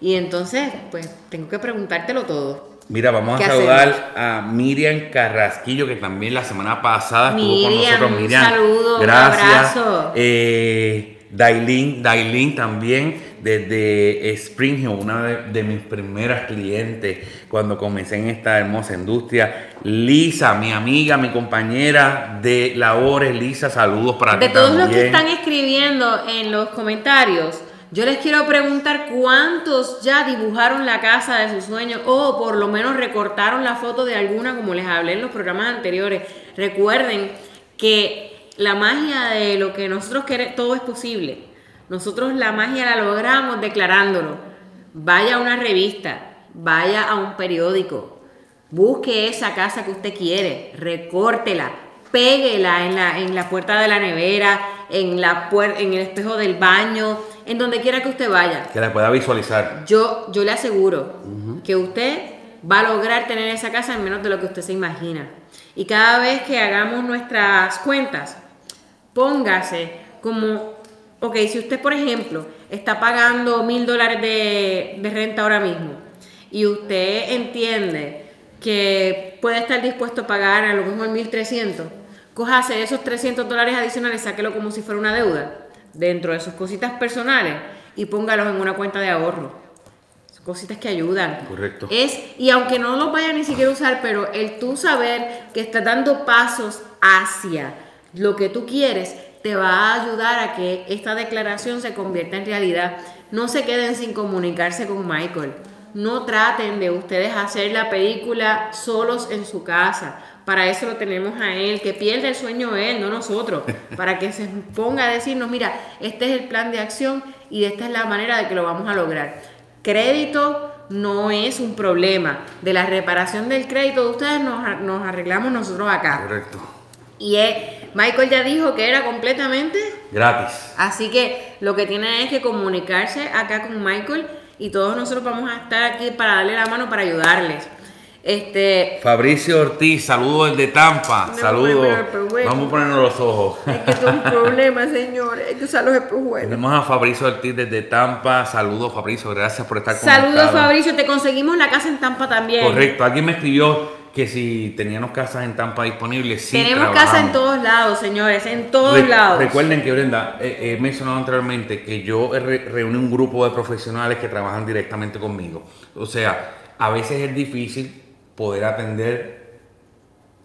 Y entonces, pues, tengo que preguntártelo todo. Mira, vamos a saludar a Miriam Carrasquillo, que también la semana pasada estuvo con nosotros. Miriam, un saludo, gracias. un abrazo. Eh, Dailin, Dailin también desde Spring Hill, una de, de, mis primeras clientes cuando comencé en esta hermosa industria. Lisa, mi amiga, mi compañera de labores, Lisa, saludos para de ti. De todos también. los que están escribiendo en los comentarios, yo les quiero preguntar cuántos ya dibujaron la casa de sus sueños o por lo menos recortaron la foto de alguna como les hablé en los programas anteriores. Recuerden que la magia de lo que nosotros queremos, todo es posible. Nosotros la magia la logramos declarándolo. Vaya a una revista, vaya a un periódico, busque esa casa que usted quiere, recórtela, péguela en la, en la puerta de la nevera, en, la en el espejo del baño, en donde quiera que usted vaya. Que la pueda visualizar. Yo, yo le aseguro uh -huh. que usted va a lograr tener esa casa en menos de lo que usted se imagina. Y cada vez que hagamos nuestras cuentas, póngase como, ok, si usted, por ejemplo, está pagando mil dólares de, de renta ahora mismo y usted entiende que puede estar dispuesto a pagar a lo mejor 1300, cójase esos 300 dólares adicionales, sáquelo como si fuera una deuda dentro de sus cositas personales y póngalos en una cuenta de ahorro. Son cositas que ayudan. Correcto. Es, y aunque no lo vaya ni siquiera a usar, pero el tú saber que estás dando pasos hacia lo que tú quieres, te va a ayudar a que esta declaración se convierta en realidad. No se queden sin comunicarse con Michael. No traten de ustedes hacer la película solos en su casa. Para eso lo tenemos a él, que pierda el sueño él, no nosotros. Para que se ponga a decirnos, mira, este es el plan de acción y esta es la manera de que lo vamos a lograr. Crédito no es un problema. De la reparación del crédito de ustedes nos, nos arreglamos nosotros acá. Correcto. Y es, Michael ya dijo que era completamente gratis. Así que lo que tienen es que comunicarse acá con Michael y todos nosotros vamos a estar aquí para darle la mano para ayudarles. Este, Fabricio Ortiz, saludos desde Tampa. No, saludos. bueno. Vamos a ponernos los ojos. es que esto es un problema, señores. Hay que usar los espejuelos. Tenemos a Fabricio Ortiz desde Tampa. Saludos, Fabricio. Gracias por estar con Saludos, Fabricio. Te conseguimos la casa en Tampa también. Correcto. Alguien me escribió que si teníamos casas en Tampa disponibles, sí. Tenemos trabajamos. casa en todos lados, señores, en todos Re lados. Recuerden que, Brenda, eh, he mencionado anteriormente que yo re reuní un grupo de profesionales que trabajan directamente conmigo. O sea, a veces es difícil poder atender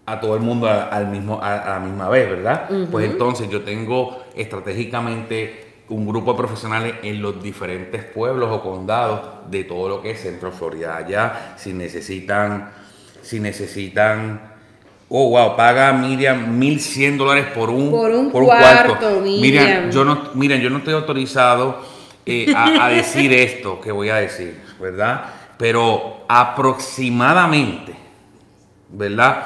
a todo el mundo a, al mismo, a, a, la misma vez, ¿verdad? Uh -huh. Pues entonces yo tengo estratégicamente un grupo de profesionales en los diferentes pueblos o condados de todo lo que es Centro Florida. Allá, si necesitan, si necesitan Oh, wow, paga Miriam 1100 dólares por un, por un, por un cuarto, cuarto. Miriam. Miriam, yo no, Miriam, yo no estoy autorizado eh, a, a decir esto que voy a decir, ¿verdad? Pero aproximadamente, ¿verdad?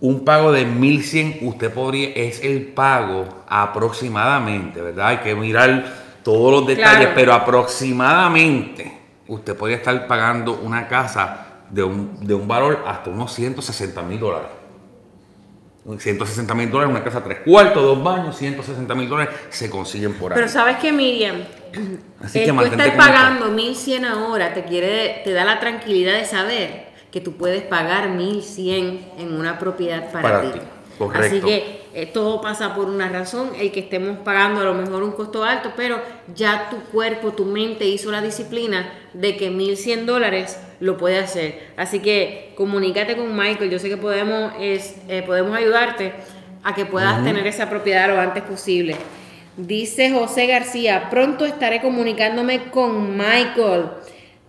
Un pago de 1100, usted podría, es el pago aproximadamente, ¿verdad? Hay que mirar todos los detalles, Claro. pero aproximadamente usted podría estar pagando una casa de un, de un valor hasta unos 160 mil dólares. 160 mil dólares, una casa tres cuartos, dos baños, 160 mil dólares se consiguen por ahí. Pero sabes que Miriam, Así el que tú conectado. pagando 1100 ahora te quiere, te da la tranquilidad de saber que tú puedes pagar 1100 en una propiedad para, Para ti. ti, correcto. Así que eh, todo pasa por una razón, el que estemos pagando a lo mejor un costo alto, pero ya tu cuerpo, tu mente hizo la disciplina de que 1100 dólares lo puede hacer. Así que comunícate con Michael, yo sé que podemos, es, eh, podemos ayudarte a que puedas tener esa propiedad lo antes posible. Dice José García, pronto estaré comunicándome con Michael,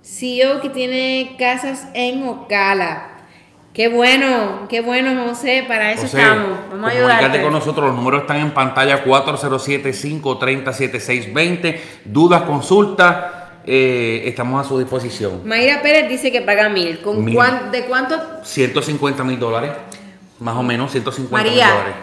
CEO que tiene casas en Ocala. Qué bueno, qué bueno José, para eso José, estamos. Vamos a ayudarte. con nosotros, los números están en pantalla 407-530-7620. Dudas, consultas, eh, estamos a su disposición. Mayra Pérez dice que paga mil. ¿Con Mil. cuán- ¿De cuánto? 150 mil dólares, más o menos 150 mil dólares.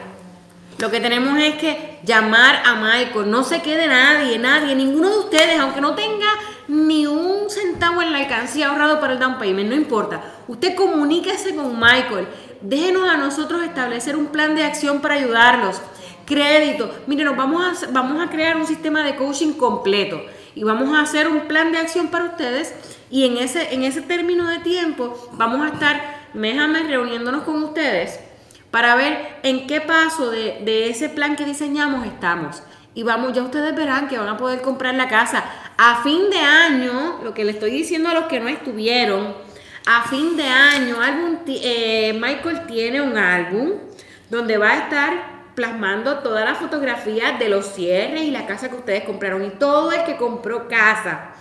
Lo que tenemos es que llamar a Michael. No se quede nadie, nadie, ninguno de ustedes, aunque no tenga ni un centavo en la alcancía ahorrado para el down payment, no importa. Usted comuníquese con Michael. déjenos a nosotros establecer un plan de acción para ayudarlos. Crédito, miren, nos vamos a, vamos a crear un sistema de coaching completo y vamos a hacer un plan de acción para ustedes y en ese, en ese término de tiempo vamos a estar mes a mes reuniéndonos con ustedes para ver en qué paso de, de ese plan que diseñamos estamos. Y vamos, ya ustedes verán que van a poder comprar la casa. A fin de año, lo que le estoy diciendo a los que no estuvieron, a fin de año, álbum, eh, Michael tiene un álbum donde va a estar plasmando todas las fotografías de los cierres y la casa que ustedes compraron y todo el que compró casa.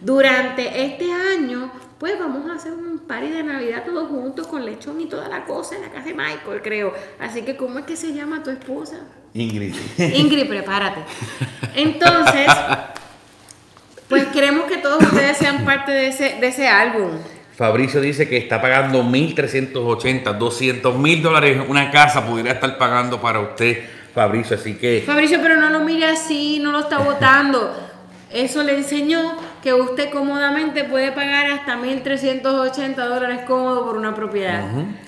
Durante este año, pues vamos a hacer un party de Navidad todos juntos con lechón y toda la cosa en la casa de Michael, creo. Así que, ¿cómo es que se llama tu esposa? Ingrid. Ingrid, prepárate. Entonces, pues queremos que todos ustedes sean parte de ese, de ese álbum. Fabricio dice que está pagando 1.380, 200 mil dólares una casa pudiera estar pagando para usted, Fabricio. Así que Fabricio, pero no lo mire así, no lo está votando. Eso le enseñó que usted cómodamente puede pagar hasta 1.380 dólares cómodo por una propiedad.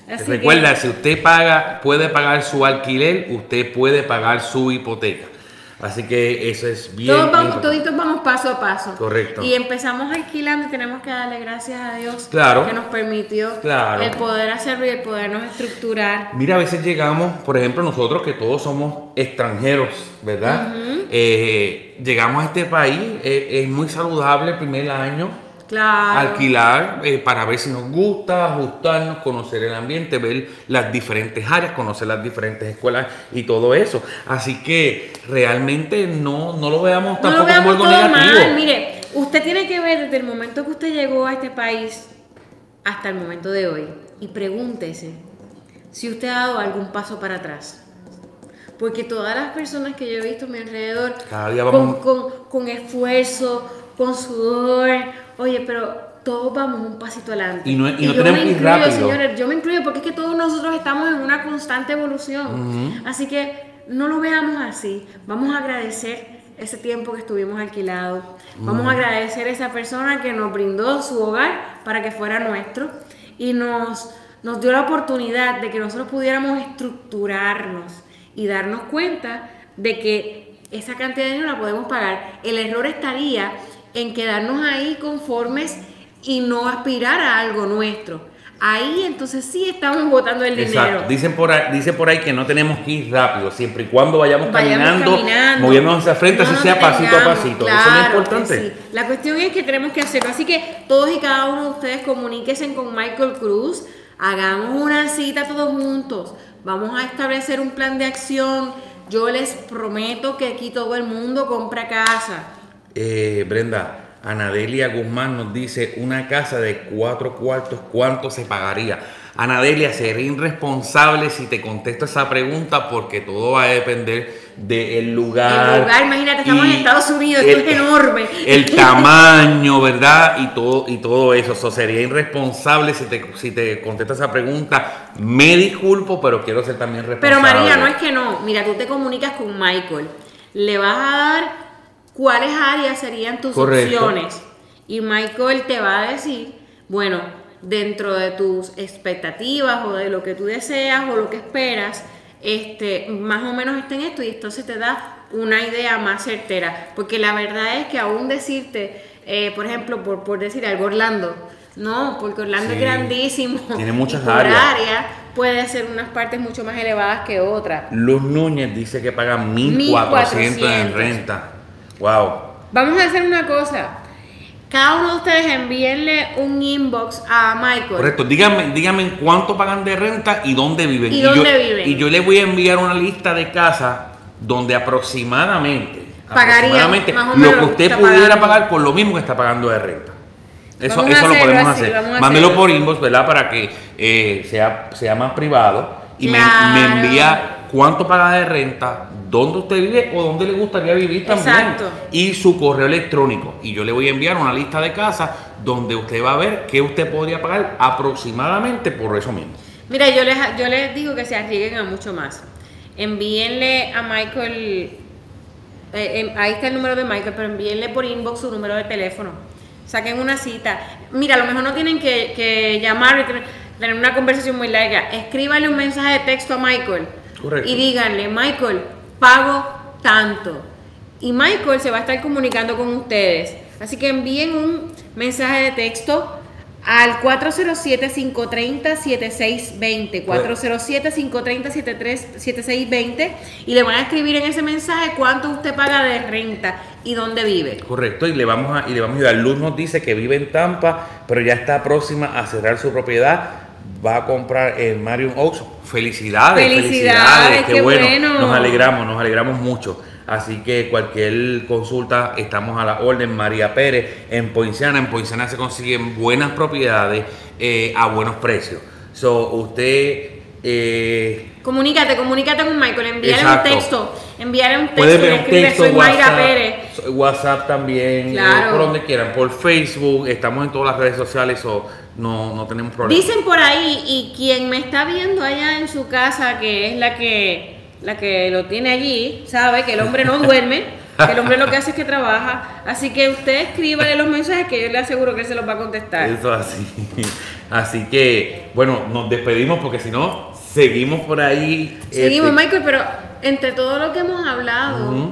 Que- recuerda, si usted paga, puede pagar su alquiler, usted puede pagar su hipoteca. Así que eso es bien. Todos vamos, toditos vamos paso a paso. Correcto. Y empezamos alquilando y tenemos que darle gracias a Dios Claro. que nos permitió Claro. el poder hacerlo y el podernos estructurar. Mira, a veces llegamos, por ejemplo, nosotros que todos somos extranjeros, ¿verdad? Eh, llegamos a este país, eh, es muy saludable el primer año Claro. alquilar eh, para ver si nos gusta, ajustarnos, conocer el ambiente, ver las diferentes áreas, conocer las diferentes escuelas y todo eso. Así que realmente no, no lo veamos No lo tampoco veamos como algo negativo. mal. Mire, usted tiene que ver desde el momento que usted llegó a este país hasta el momento de hoy y pregúntese si usted ha dado algún paso para atrás. Porque todas las personas que yo he visto a mi alrededor, Cada día con, vamos- con, con esfuerzo, con sudor, oye, pero todos vamos un pasito adelante. Y no- y no yo tenemos me ir incluyo, rápido. señores, yo me incluyo porque es que todos nosotros estamos en una constante evolución. Así que no lo veamos así. Vamos a agradecer ese tiempo que estuvimos alquilados. Vamos a agradecer a esa persona que nos brindó su hogar para que fuera nuestro y nos, nos dio la oportunidad de que nosotros pudiéramos estructurarnos y darnos cuenta de que esa cantidad de dinero la podemos pagar. El error estaría en quedarnos ahí conformes y no aspirar a algo nuestro. Ahí entonces sí estamos botando el dinero. Exacto. Dicen por, ahí, dice por ahí que no tenemos que ir rápido, siempre y cuando vayamos, Vayamos caminando, caminando, moviéndonos hacia frente, no así sea pasito a pasito. claro Eso es importante. sí. La cuestión es que tenemos que hacerlo. Así que todos y cada uno de ustedes comuníquense con Michael Cruz, hagamos una cita todos juntos, vamos a establecer un plan de acción. Yo les prometo que aquí todo el mundo compra casa. Eh, Brenda, Anadelia Guzmán nos dice una casa de cuatro cuartos, ¿cuánto se pagaría? Anadelia, sería irresponsable si te contesto esa pregunta porque todo va a depender del lugar. El lugar, imagínate, estamos en Estados Unidos, esto es enorme. El tamaño, ¿verdad? Y todo, y todo eso. So, sería irresponsable si te, si te contesto esa pregunta. Me disculpo, pero quiero ser también responsable. Pero María, no es que no. Mira, tú te comunicas con Michael. Le vas a dar cuáles áreas serían tus Correcto. opciones. Y Michael te va a decir, bueno, dentro de tus expectativas o de lo que tú deseas o lo que esperas, este, más o menos está en esto y entonces te da una idea más certera. Porque la verdad es que aún decirte, eh, por ejemplo, por, por decir algo, Orlando, no, porque Orlando Sí. es grandísimo. Tiene muchas y por áreas. área puede ser unas partes mucho más elevadas que otras. Luz Núñez dice que paga 1400 en 1400. renta. Wow. Vamos a hacer una cosa. Cada uno de ustedes envíenle un inbox a Michael. Correcto, díganme, díganme en cuánto pagan de renta y dónde viven. ¿Y yo, dónde viven? Y yo les voy a enviar una lista de casas donde aproximadamente, Pagaría aproximadamente lo que usted pudiera pagando. pagar por lo mismo que está pagando de renta. Eso, Vamos eso lo podemos así, hacer. Mándelo por inbox, ¿verdad? Para que eh, sea, sea más privado. Y me- me, envía cuánto paga de renta, dónde usted vive o dónde le gustaría vivir también. Exacto. Y su correo electrónico. Y yo le voy a enviar una lista de casas donde usted va a ver qué usted podría pagar aproximadamente por eso mismo. Mira, yo les, yo les digo que se arriesguen a mucho más. Envíenle a Michael, eh, em, ahí está el número de Michael, pero envíenle por inbox su número de teléfono. Saquen una cita. Mira, a lo mejor no tienen que, que llamar. y tener- tener una conversación muy larga, escríbale un mensaje de texto a Michael. Correcto. Y díganle, Michael, pago tanto. Y Michael se va a estar comunicando con ustedes. Así que envíen un mensaje de texto al 407-530-7620. 407-530-7620. Y le van a escribir en ese mensaje cuánto usted paga de renta y dónde vive. Correcto, y le vamos a, y le vamos a ayudar. Luz nos dice que vive en Tampa, pero ya está próxima a cerrar su propiedad. Va a comprar en Marion Oaks. Felicidades, Felicidades, qué bueno. Nos alegramos, nos alegramos mucho. Así que cualquier consulta, estamos a la orden. María Pérez en Poinciana. En Poinciana se consiguen buenas propiedades eh, a buenos precios. So, usted. eh, Comunícate, comunícate con Michael, envíale Exacto. un texto, envíale un Puede texto, ver le un escribe, soy Mayra Pérez. WhatsApp también, eh, por donde quieran, por Facebook, estamos en todas las redes sociales, o no, no tenemos problema. Dicen por ahí, y quien me está viendo allá en su casa, que es la que, la que lo tiene allí, sabe que el hombre no duerme, que el hombre lo que hace es que trabaja. Así que usted escríbale los mensajes que yo le aseguro que él se los va a contestar. Eso así. Así que, bueno, nos despedimos porque si no, seguimos por ahí. Seguimos, este, Michael, pero entre todo lo que hemos hablado.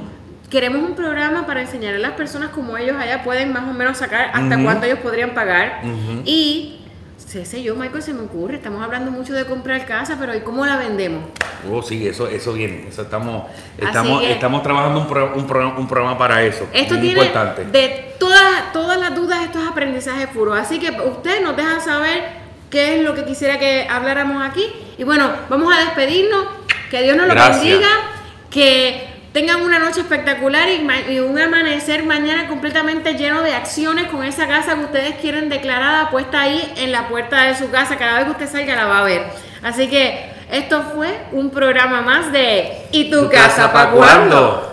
Queremos un programa para enseñar a las personas cómo ellos allá pueden más o menos sacar hasta cuánto ellos podrían pagar. Y, sé sé yo, Michael, se me ocurre, estamos hablando mucho de comprar casa, pero ¿y cómo la vendemos? Oh, sí, eso, eso viene. Eso estamos, estamos, que- estamos trabajando un, pro- un, pro- un programa para eso. Esto tiene importante. de todas, todas las dudas, estos aprendizajes puros. Así que usted nos deja saber qué es lo que quisiera que habláramos aquí. Y bueno, vamos a despedirnos. Que Dios nos lo bendiga. Que tengan una noche espectacular y, un amanecer mañana completamente lleno de acciones con esa casa que ustedes quieren declarada puesta ahí en la puerta de su casa. Cada vez que usted salga la va a ver. Así que esto fue un programa más de ¿Y tu, casa, para cuándo?